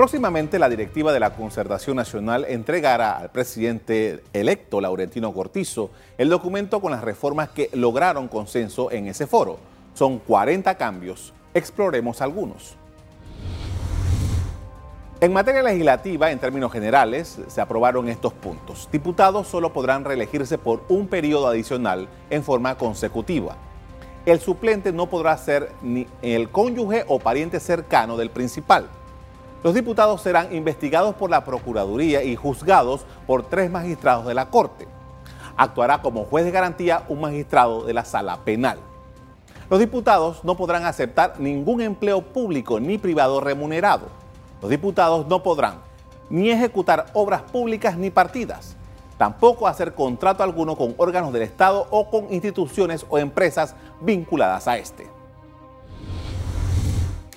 Próximamente la directiva de la Concertación Nacional entregará al presidente electo Laurentino Cortizo el documento con las reformas que lograron consenso en ese foro. Son 40 cambios. Exploremos algunos. En materia legislativa, en términos generales, se aprobaron estos puntos. Diputados solo podrán reelegirse por un periodo adicional en forma consecutiva. El suplente no podrá ser ni el cónyuge o pariente cercano del principal. Los diputados serán investigados por la Procuraduría y juzgados por tres magistrados de la Corte. Actuará como juez de garantía un magistrado de la Sala Penal. Los diputados no podrán aceptar ningún empleo público ni privado remunerado. Los diputados no podrán ni ejecutar obras públicas ni partidas, tampoco hacer contrato alguno con órganos del Estado o con instituciones o empresas vinculadas a este.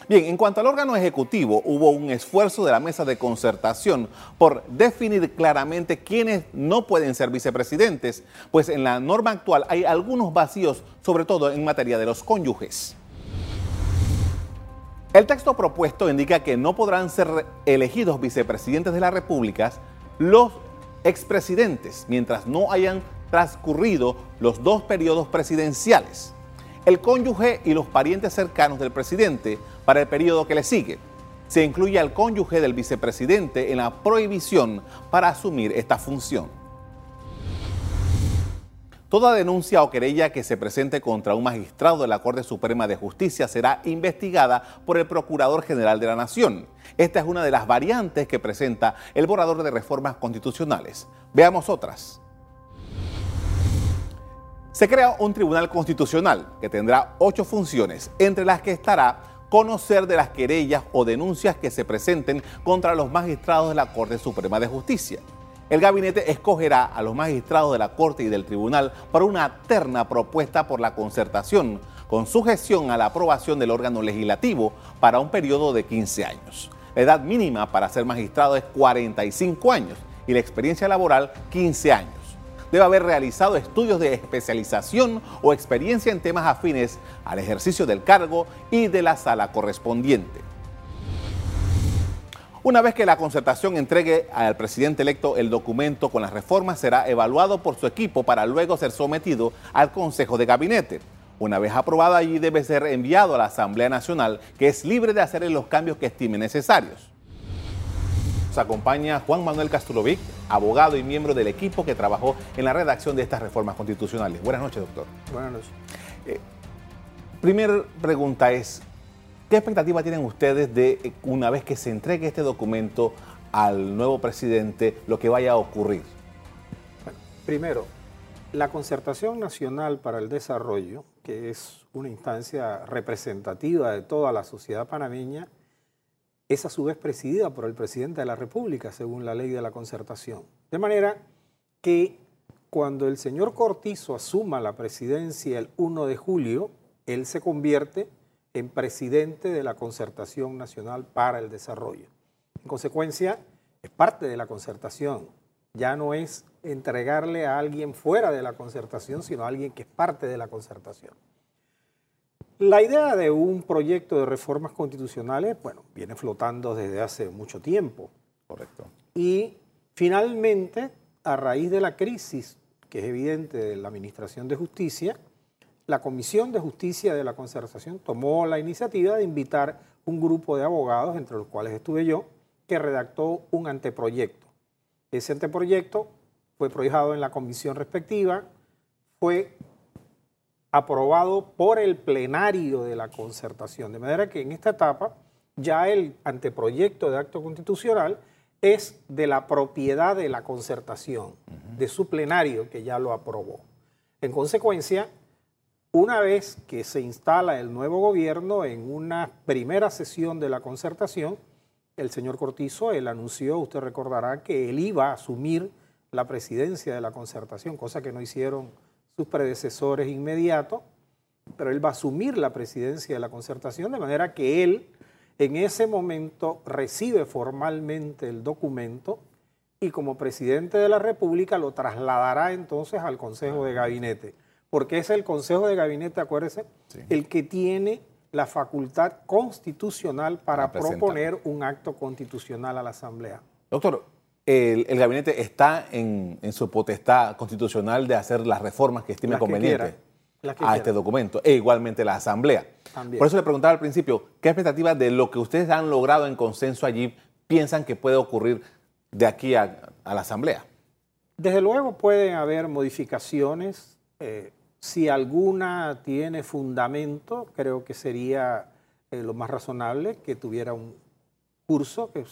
Bien, en cuanto al órgano ejecutivo, hubo un esfuerzo de la mesa de concertación por definir claramente quiénes no pueden ser vicepresidentes, pues en la norma actual hay algunos vacíos, sobre todo en materia de los cónyuges. El texto propuesto indica que no podrán ser elegidos vicepresidentes de la República los expresidentes mientras no hayan transcurrido los dos periodos presidenciales el cónyuge y los parientes cercanos del presidente para el periodo que le sigue. Se incluye al cónyuge del vicepresidente en la prohibición para asumir esta función. Toda denuncia o querella que se presente contra un magistrado de la Corte Suprema de Justicia será investigada por el Procurador General de la Nación. Esta es una de las variantes que presenta el borrador de reformas constitucionales. Veamos otras. Se crea un tribunal constitucional que tendrá ocho funciones, entre las que estará conocer de las querellas o denuncias que se presenten contra los magistrados de la Corte Suprema de Justicia. El gabinete escogerá a los magistrados de la Corte y del Tribunal para una terna propuesta por la concertación, con sujeción a la aprobación del órgano legislativo para un periodo de 15 años. La edad mínima para ser magistrado es 45 años y la experiencia laboral 15 años debe haber realizado estudios de especialización o experiencia en temas afines al ejercicio del cargo y de la sala correspondiente. Una vez que la concertación entregue al presidente electo el documento con las reformas, será evaluado por su equipo para luego ser sometido al Consejo de Gabinete. Una vez aprobado allí debe ser enviado a la Asamblea Nacional, que es libre de hacer los cambios que estime necesarios. Nos acompaña Juan Manuel Castulovic, abogado y miembro del equipo que trabajó en la redacción de estas reformas constitucionales. Buenas noches, doctor. Buenas noches. Eh, primera pregunta es, ¿qué expectativa tienen ustedes de eh, una vez que se entregue este documento al nuevo presidente, lo que vaya a ocurrir? Bueno, primero, la Concertación Nacional para el Desarrollo, que es una instancia representativa de toda la sociedad panameña, es a su vez presidida por el presidente de la República, según la ley de la concertación. De manera que cuando el señor Cortizo asuma la presidencia el 1 de julio, él se convierte en presidente de la Concertación Nacional para el Desarrollo. En consecuencia, es parte de la concertación. Ya no es entregarle a alguien fuera de la concertación, sino a alguien que es parte de la concertación. La idea de un proyecto de reformas constitucionales, bueno, viene flotando desde hace mucho tiempo. Correcto. Y finalmente, a raíz de la crisis que es evidente de la Administración de Justicia, la Comisión de Justicia de la Concertación tomó la iniciativa de invitar un grupo de abogados, entre los cuales estuve yo, que redactó un anteproyecto. Ese anteproyecto fue proyectado en la comisión respectiva, fue aprobado por el plenario de la concertación. De manera que en esta etapa ya el anteproyecto de acto constitucional es de la propiedad de la concertación, de su plenario que ya lo aprobó. En consecuencia, una vez que se instala el nuevo gobierno en una primera sesión de la concertación, el señor Cortizo, él anunció, usted recordará, que él iba a asumir la presidencia de la concertación, cosa que no hicieron sus predecesores inmediatos, pero él va a asumir la presidencia de la concertación, de manera que él en ese momento recibe formalmente el documento y como presidente de la República lo trasladará entonces al Consejo de Gabinete, porque es el Consejo de Gabinete, acuérdese, el que tiene la facultad constitucional para, proponer un acto constitucional a la Asamblea. Doctor, el, gabinete está en, su potestad constitucional de hacer las reformas que estime convenientes a este documento, e igualmente la Asamblea. Por eso le preguntaba al principio, ¿qué expectativas de lo que ustedes han logrado en consenso allí piensan que puede ocurrir de aquí a, la Asamblea? Desde luego pueden haber modificaciones. Eh, si alguna tiene fundamento, creo que sería eh, lo más razonable que tuviera un curso que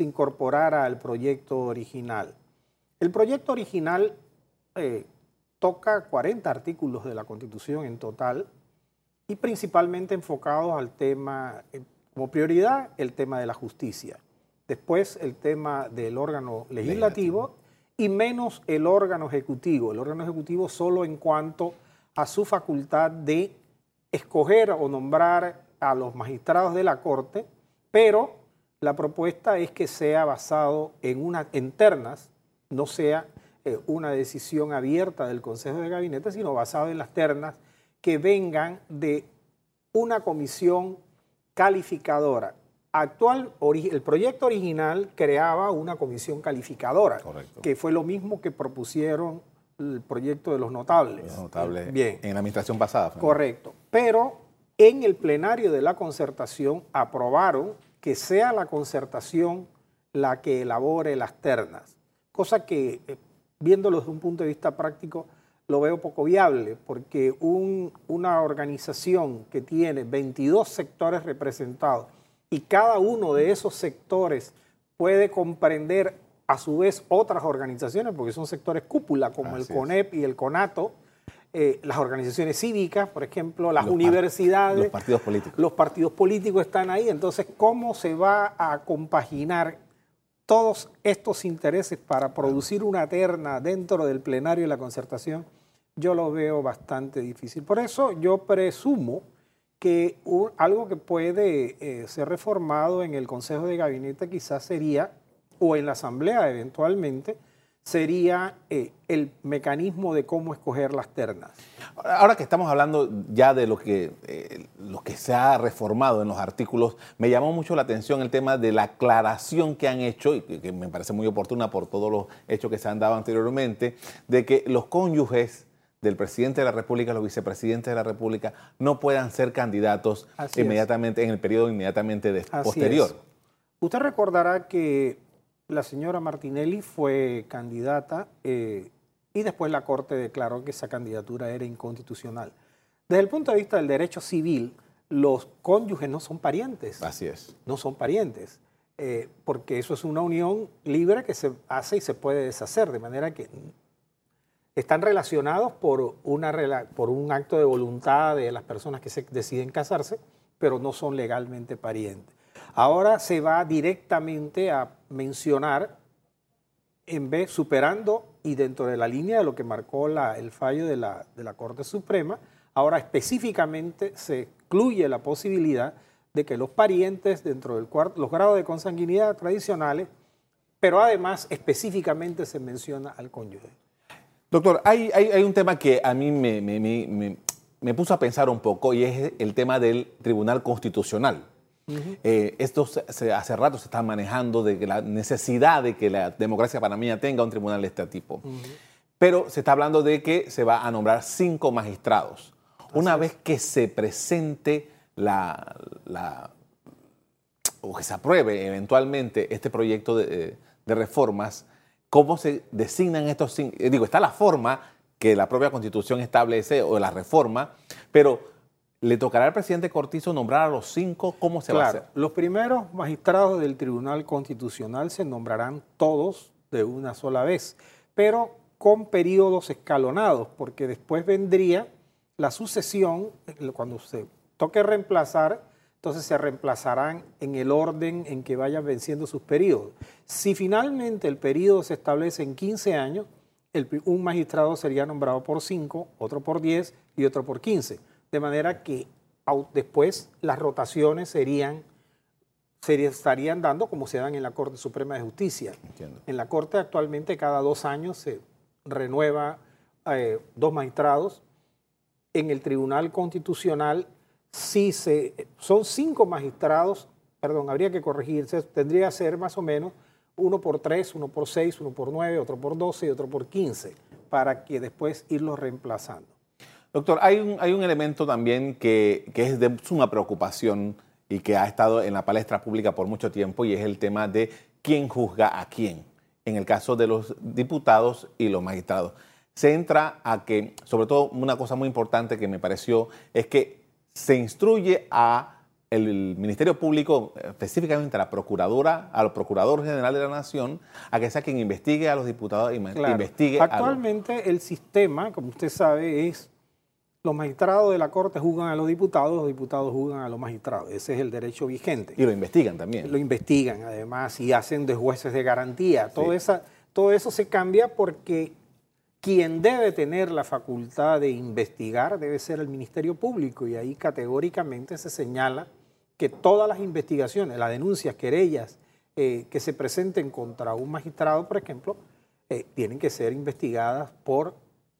se incorporara al proyecto original. El proyecto original eh, toca 40 artículos de la Constitución en total y principalmente enfocados al tema, eh, como prioridad, el tema de la justicia. Después el tema del órgano legislativo, y menos el órgano ejecutivo. El órgano ejecutivo solo en cuanto a su facultad de escoger o nombrar a los magistrados de la Corte, pero la propuesta es que sea basado en unas internas, no sea eh, una decisión abierta del Consejo de Gabinete, sino basado en las ternas que vengan de una comisión calificadora. Actual, el proyecto original creaba una comisión calificadora, que fue lo mismo que propusieron el proyecto de los notables. Los notables Bien. en la administración pasada. Correcto. Pero en el plenario de la concertación aprobaron que sea la concertación la que elabore las ternas, cosa que, eh, viéndolo desde un punto de vista práctico, lo veo poco viable, porque una organización que tiene 22 sectores representados y cada uno de esos sectores puede comprender a su vez otras organizaciones, porque son sectores cúpula como el CONEP y el CONATO, eh, las organizaciones cívicas, por ejemplo, las universidades. los partidos políticos. Los partidos políticos están ahí. Entonces, ¿cómo se va a compaginar todos estos intereses para producir una terna dentro del plenario de la concertación? Yo lo veo bastante difícil. Por eso yo presumo que algo que puede eh, ser reformado en el Consejo de Gabinete quizás sería, o en la Asamblea eventualmente, sería eh, el mecanismo de cómo escoger las ternas. Ahora que estamos hablando ya de lo que, eh, lo que se ha reformado en los artículos, me llamó mucho la atención el tema de la aclaración que han hecho, y que me parece muy oportuna por todos los hechos que se han dado anteriormente, de que los cónyuges del presidente de la República, los vicepresidentes de la República, no puedan ser candidatos inmediatamente en el periodo inmediatamente posterior. Usted recordará que la señora Martinelli fue candidata eh, y después la Corte declaró que esa candidatura era inconstitucional. Desde el punto de vista del derecho civil, los cónyuges no son parientes. Así es. No son parientes, eh, porque eso es una unión libre que se hace y se puede deshacer, de manera que están relacionados por, una, por un acto de voluntad de las personas que se deciden casarse, pero no son legalmente parientes. Ahora se va directamente a mencionar, en vez superando y dentro de la línea de lo que marcó el fallo de la, Corte Suprema, ahora específicamente se excluye la posibilidad de que los parientes dentro de los grados de consanguinidad tradicionales, pero además específicamente se menciona al cónyuge. Doctor, hay, un tema que a mí me, puso a pensar un poco y es el tema del Tribunal Constitucional. Eh, esto se, hace rato se está manejando de la necesidad de que la democracia panameña tenga un tribunal de este tipo. Pero se está hablando de que se va a nombrar cinco magistrados. Una vez que se presente la, la, o que se apruebe eventualmente este proyecto de, de reformas, cómo se designan estos cinco. Eh, digo, está la forma que la propia constitución establece o la reforma, pero le tocará al presidente Cortizo nombrar a los cinco, ¿cómo se va a hacer? Los primeros magistrados del Tribunal Constitucional se nombrarán todos de una sola vez, pero con periodos escalonados, porque después vendría la sucesión, cuando se toque reemplazar, entonces se reemplazarán en el orden en que vayan venciendo sus periodos. Si finalmente el periodo se establece en 15 años, un magistrado sería nombrado por 5, otro por 10 y otro por 15. De manera que después las rotaciones serían, se estarían dando como se dan en la Corte Suprema de Justicia. En la Corte actualmente cada dos años se renueva eh, dos magistrados. En el Tribunal Constitucional si se, son cinco magistrados, perdón, habría que corregirse, tendría que ser más o menos uno por tres, uno por seis, uno por nueve, otro por doce y otro por quince, para que después irlos reemplazando. Doctor, hay un, hay un elemento también que, que es de suma preocupación y que ha estado en la palestra pública por mucho tiempo y es el tema de quién juzga a quién, en el caso de los diputados y los magistrados. Se entra a que, sobre todo una cosa muy importante que me pareció, es que se instruye a el Ministerio Público, específicamente a la Procuradora, a los Procuradores General de la Nación, a que sea quien investigue a los diputados y investigue Actualmente el sistema, como usted sabe, es los magistrados de la Corte juzgan a los diputados, los diputados juzgan a los magistrados. Ese es el derecho vigente. Y lo investigan también. Lo investigan, además, y hacen de jueces de garantía. Todo, esa, todo eso se cambia porque quien debe tener la facultad de investigar debe ser el Ministerio Público, y ahí categóricamente se señala que todas las investigaciones, las denuncias, querellas eh, que se presenten contra un magistrado, por ejemplo, eh, tienen que ser investigadas por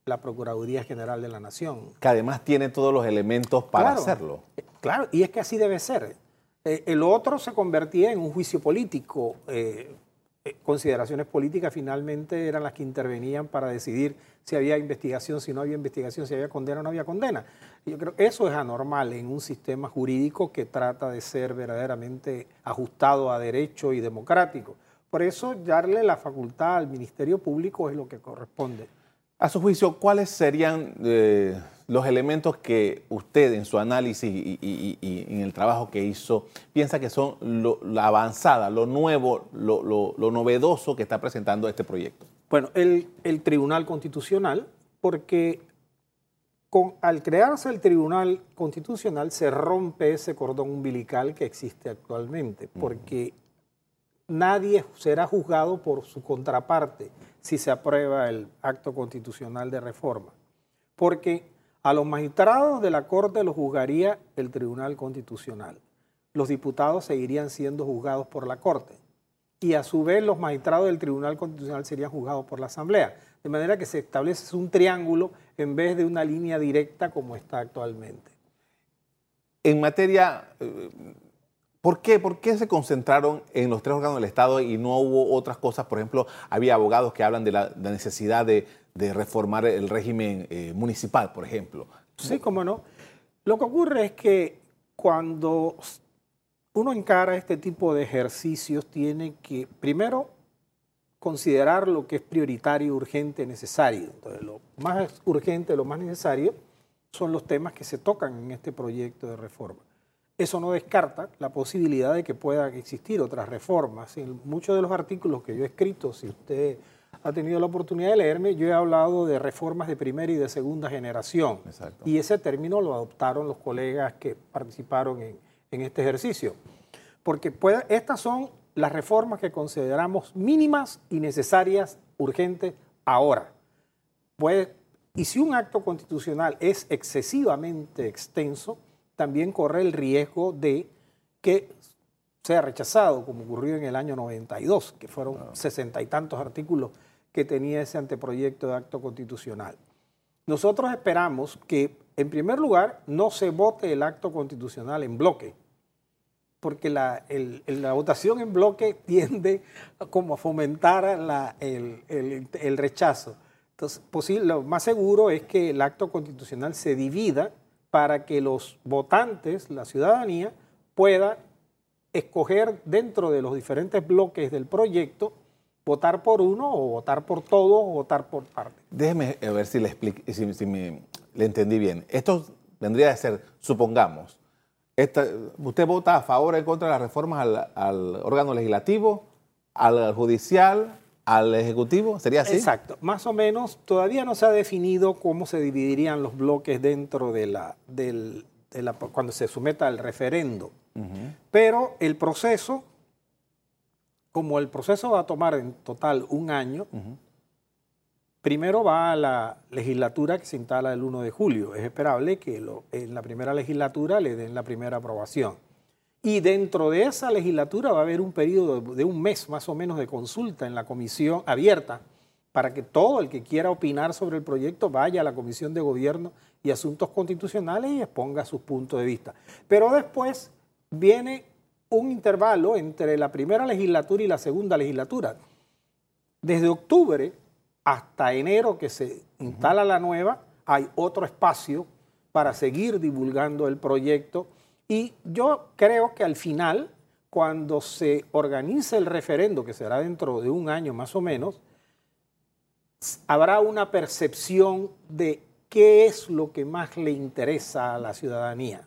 la Procuraduría General de la Nación. Que además tiene todos los elementos para hacerlo. Claro, y es que así debe ser. Eh, el otro se convertía en un juicio político. Eh, eh, consideraciones políticas finalmente eran las que intervenían para decidir si había investigación, si no había investigación, si había condena o no había condena. Yo creo que eso es anormal en un sistema jurídico que trata de ser verdaderamente ajustado a derecho y democrático. Por eso darle la facultad al Ministerio Público es lo que corresponde. A su juicio, ¿cuáles serían eh, los elementos que usted en su análisis y, en el trabajo que hizo piensa que son la avanzada, lo nuevo, lo, novedoso que está presentando este proyecto? Bueno, el, Tribunal Constitucional, porque al crearse el Tribunal Constitucional se rompe ese cordón umbilical que existe actualmente, porque nadie será juzgado por su contraparte si se aprueba el acto constitucional de reforma. Porque a los magistrados de la Corte los juzgaría el Tribunal Constitucional. Los diputados seguirían siendo juzgados por la Corte. Y a su vez los magistrados del Tribunal Constitucional serían juzgados por la Asamblea. De manera que se establece un triángulo en vez de una línea directa como está actualmente. En materia eh, ¿Por qué? ¿Por qué se concentraron en los tres órganos del Estado y no hubo otras cosas? Por ejemplo, había abogados que hablan de la, necesidad de, reformar el régimen eh, municipal, por ejemplo. Sí, cómo no. Lo que ocurre es que cuando uno encara este tipo de ejercicios, tiene que primero considerar lo que es prioritario, urgente, necesario. Entonces, lo más urgente, lo más necesario son los temas que se tocan en este proyecto de reforma. Eso no descarta la posibilidad de que puedan existir otras reformas. En muchos de los artículos que yo he escrito, si usted ha tenido la oportunidad de leerme, yo he hablado de reformas de primera y de segunda generación. Y ese término lo adoptaron los colegas que participaron en, este ejercicio. Porque estas son las reformas que consideramos mínimas y necesarias, urgentes, ahora. y si un acto constitucional es excesivamente extenso, también corre el riesgo de que sea rechazado, como ocurrió en el año 92, que fueron sesenta y tantos artículos que tenía ese anteproyecto de acto constitucional. Nosotros esperamos que, en primer lugar, no se vote el acto constitucional en bloque, porque la, votación en bloque tiende como a fomentar el, el, rechazo. Entonces, posible, lo más seguro es que el acto constitucional se divida para que los votantes, la ciudadanía, pueda escoger dentro de los diferentes bloques del proyecto votar por uno o votar por todo o votar por parte. Déjeme ver si le, explique, si, le entendí bien. Esto vendría a ser, supongamos, usted vota a favor o en contra de las reformas al órgano legislativo, al judicial, al Ejecutivo? ¿Sería así? Exacto. Más o menos, todavía no se ha definido cómo se dividirían los bloques dentro de la, del, de la cuando se someta al referendo. Pero el proceso, como el proceso va a tomar en total un año, primero va a la legislatura que se instala el 1 de julio. Es esperable que lo, en la primera legislatura le den la primera aprobación. Y dentro de esa legislatura va a haber un periodo de un mes más o menos de consulta en la comisión abierta para que todo el que quiera opinar sobre el proyecto vaya a la Comisión de Gobierno y Asuntos Constitucionales y exponga sus puntos de vista. Pero después viene un intervalo entre la primera legislatura y la segunda legislatura. Desde octubre hasta enero que se instala la nueva, hay otro espacio para seguir divulgando el proyecto y yo creo que al final, cuando se organice el referendo, que será dentro de un año más o menos, habrá una percepción de qué es lo que más le interesa a la ciudadanía,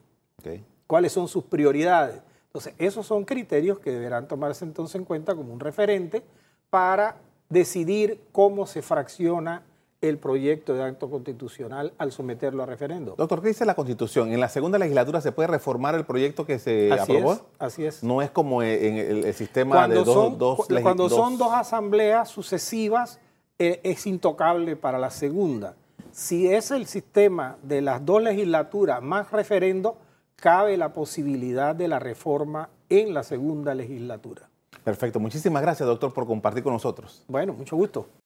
cuáles son sus prioridades. Entonces, esos son criterios que deberán tomarse entonces en cuenta como un referente para decidir cómo se fracciona el proyecto de acto constitucional al someterlo a referendo. Doctor, ¿qué dice la Constitución? ¿En la segunda legislatura se puede reformar el proyecto que se aprobó? así es. No es como en el, sistema de dos, dos, Cuando son dos asambleas sucesivas, eh, es intocable para la segunda. Si es el sistema de las dos legislaturas más referendo, cabe la posibilidad de la reforma en la segunda legislatura. Perfecto. Muchísimas gracias, doctor, por compartir con nosotros. Bueno, mucho gusto.